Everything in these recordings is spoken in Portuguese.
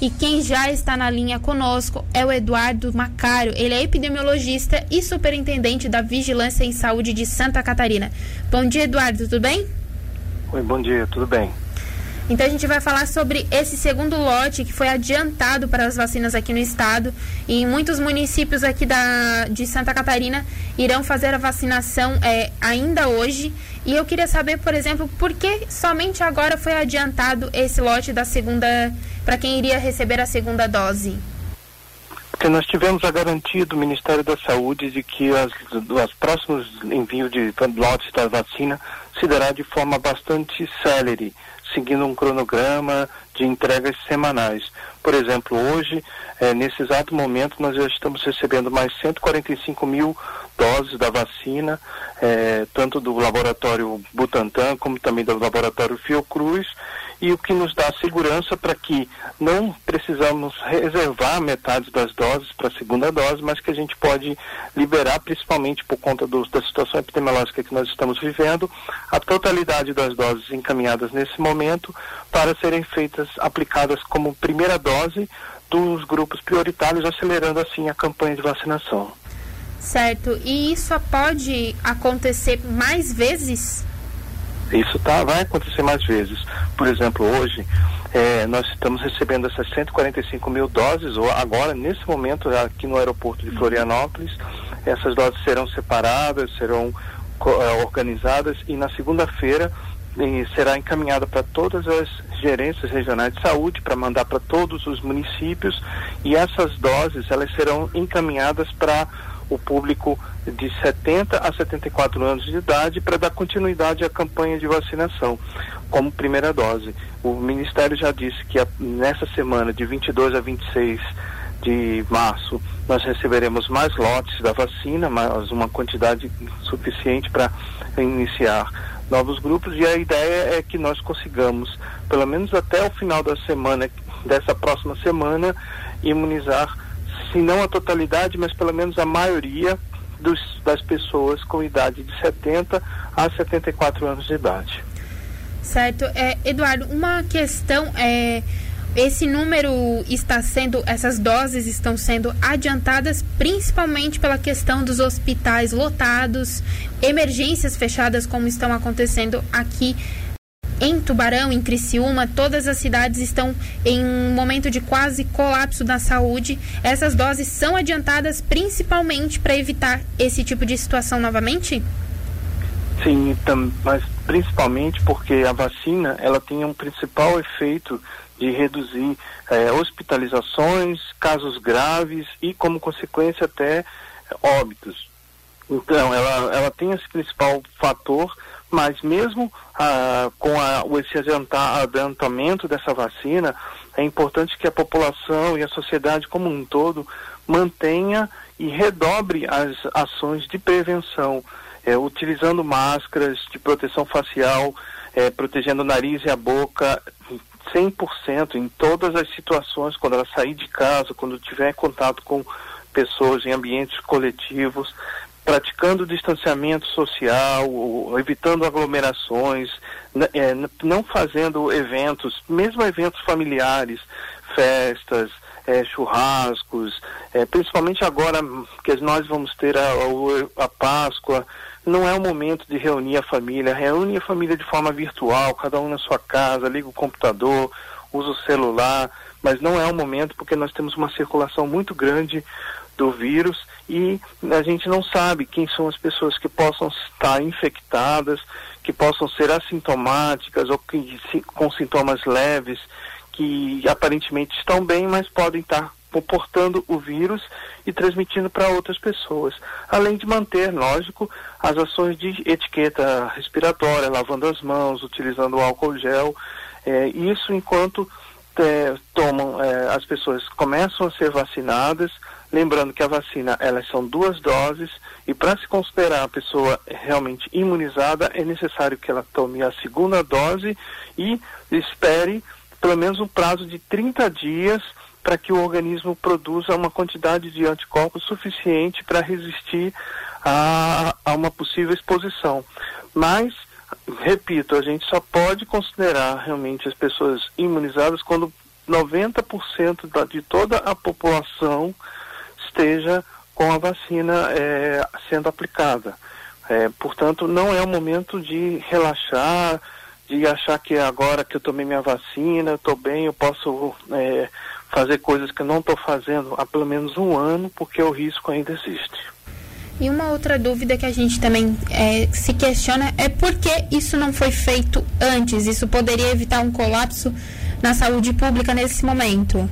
E quem já está na linha conosco é o Eduardo Macário. Ele é epidemiologista e superintendente da Vigilância em Saúde de Santa Catarina. Bom dia, Eduardo, tudo bem? Oi, bom dia, tudo bem. Então a gente vai falar sobre esse segundo lote que foi adiantado para as vacinas aqui no estado e muitos municípios aqui da, de Santa Catarina irão fazer a vacinação é, ainda hoje. E eu queria saber, por exemplo, por que somente agora foi adiantado esse lote da segunda para quem iria receber a segunda dose? Porque nós tivemos a garantia do Ministério da Saúde de que as, os próximos envios de lotes da vacina se dará de forma bastante célere seguindo um cronograma de entregas semanais. Por exemplo, hoje, é, nesse exato momento, nós já estamos recebendo mais 145 mil doses da vacina, é, tanto do laboratório Butantan como também do laboratório Fiocruz, e o que nos dá segurança para que não precisamos reservar metade das doses para a segunda dose, mas que a gente pode liberar, principalmente por conta do, da situação epidemiológica que nós estamos vivendo, a totalidade das doses encaminhadas nesse momento para serem feitas, aplicadas como primeira dose dos grupos prioritários, acelerando assim a campanha de vacinação. Certo. E isso pode acontecer mais vezes? Isso tá, vai acontecer mais vezes. Por exemplo, hoje é, nós estamos recebendo essas 145 mil doses, ou agora, nesse momento, aqui no aeroporto de Florianópolis, essas doses serão separadas, serão é, organizadas e na segunda-feira será encaminhada para todas as gerências regionais de saúde para mandar para todos os municípios e essas doses elas serão encaminhadas para o público de 70 a 74 anos de idade para dar continuidade à campanha de vacinação como primeira dose. O Ministério já disse que a, nessa semana, de 22 a 26 de março, nós receberemos mais lotes da vacina, mais uma quantidade suficiente para iniciar novos grupos e a ideia é que nós consigamos, pelo menos até o final da semana, dessa próxima semana, imunizar se não a totalidade, mas pelo menos a maioria dos, das pessoas com idade de 70 a 74 anos de idade. Certo. É, Eduardo, uma questão é. Esse número está sendo, essas doses estão sendo adiantadas principalmente pela questão dos hospitais lotados, emergências fechadas, como estão acontecendo aqui em Tubarão, em Criciúma, todas as cidades estão em um momento de quase colapso da saúde. Essas doses são adiantadas principalmente para evitar esse tipo de situação novamente? Sim, mas principalmente porque a vacina ela tem um principal efeito de reduzir eh, hospitalizações, casos graves e, como consequência, até óbitos. Então, ela, ela tem esse principal fator mas mesmo ah, com a, esse adiantamento dessa vacina, é importante que a população e a sociedade como um todo mantenha e redobre as ações de prevenção, é, utilizando máscaras de proteção facial, é, protegendo o nariz e a boca 100% em todas as situações, quando ela sair de casa, quando tiver contato com pessoas em ambientes coletivos, praticando distanciamento social, evitando aglomerações, é, não fazendo eventos, mesmo eventos familiares, festas, é, churrascos, é, principalmente agora que nós vamos ter a, a, a Páscoa, não é o momento de reunir a família, reúne a família de forma virtual, cada um na sua casa, liga o computador, usa o celular, mas não é o momento porque nós temos uma circulação muito grande do vírus e a gente não sabe quem são as pessoas que possam estar infectadas, que possam ser assintomáticas ou que, com sintomas leves, que aparentemente estão bem, mas podem estar comportando o vírus e transmitindo para outras pessoas. Além de manter, lógico, as ações de etiqueta respiratória, lavando as mãos, utilizando o álcool gel, é, isso enquanto é, tomam, é, as pessoas começam a ser vacinadas, lembrando que a vacina, elas são duas doses, e para se considerar a pessoa realmente imunizada, é necessário que ela tome a segunda dose e espere pelo menos um prazo de 30 dias para que o organismo produza uma quantidade de anticorpos suficiente para resistir a, a uma possível exposição. Mas repito, a gente só pode considerar realmente as pessoas imunizadas quando 90% da, de toda a população esteja com a vacina é, sendo aplicada. É, portanto, não é o momento de relaxar, de achar que agora que eu tomei minha vacina, eu estou bem, eu posso é, fazer coisas que eu não estou fazendo há pelo menos um ano, porque o risco ainda existe. E uma outra dúvida que a gente também é, se questiona é por que isso não foi feito antes? Isso poderia evitar um colapso na saúde pública nesse momento?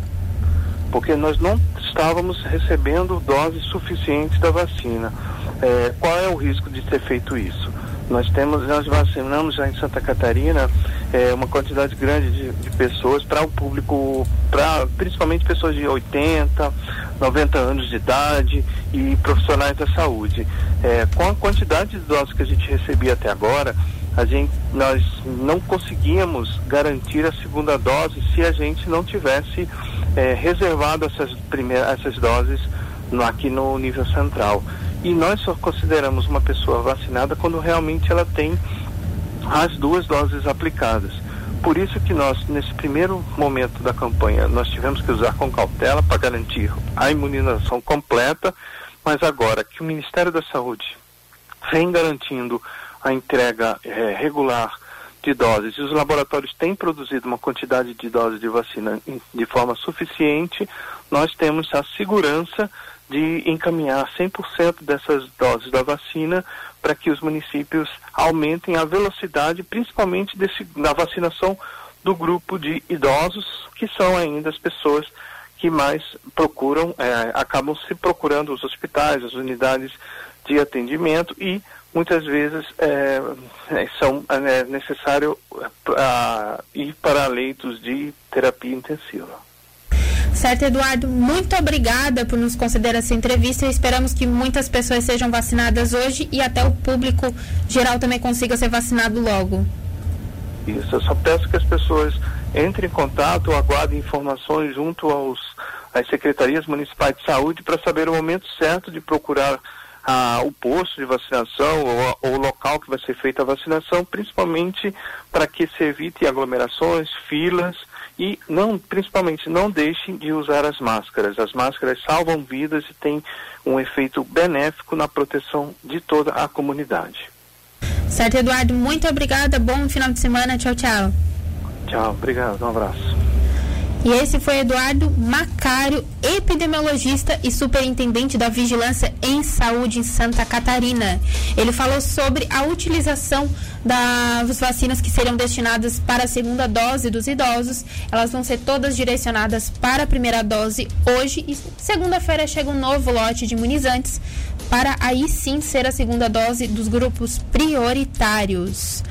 Porque nós não estávamos recebendo doses suficientes da vacina. É, qual é o risco de ter feito isso? Nós temos, nós vacinamos já em Santa Catarina é, uma quantidade grande de, de pessoas para o público, para principalmente pessoas de 80, 90 anos de idade e profissionais da saúde. É, com a quantidade de doses que a gente recebia até agora, a gente, nós não conseguíamos garantir a segunda dose se a gente não tivesse é, reservado essas, primeiras, essas doses no, aqui no nível central. E nós só consideramos uma pessoa vacinada quando realmente ela tem as duas doses aplicadas. Por isso que nós, nesse primeiro momento da campanha, nós tivemos que usar com cautela para garantir a imunização completa, mas agora que o Ministério da Saúde vem garantindo a entrega é, regular de doses. E os laboratórios têm produzido uma quantidade de doses de vacina de forma suficiente, nós temos a segurança de encaminhar 100% dessas doses da vacina para que os municípios aumentem a velocidade, principalmente desse, da vacinação do grupo de idosos, que são ainda as pessoas que mais procuram, é, acabam se procurando os hospitais, as unidades de atendimento e muitas vezes é, é são é necessário é, ir para leitos de terapia intensiva. Certo, Eduardo, muito obrigada por nos conceder essa entrevista e esperamos que muitas pessoas sejam vacinadas hoje e até o público geral também consiga ser vacinado logo. Isso, eu só peço que as pessoas entrem em contato, aguardem informações junto aos, às secretarias municipais de saúde para saber o momento certo de procurar ah, o posto de vacinação ou, ou, o local que vai ser feita a vacinação, principalmente para que se evite aglomerações, filas e não, principalmente não deixem de usar as máscaras. As máscaras salvam vidas e têm um efeito benéfico na proteção de toda a comunidade. Certo, Eduardo, muito obrigada. Bom final de semana. Tchau, tchau. Tchau, obrigado. Um abraço. E esse foi Eduardo Macário, epidemiologista e superintendente da Vigilância em Saúde em Santa Catarina. Ele falou sobre a utilização das vacinas que serão destinadas para a segunda dose dos idosos. Elas vão ser todas direcionadas para a primeira dose hoje e segunda-feira chega um novo lote de imunizantes para aí sim ser a segunda dose dos grupos prioritários.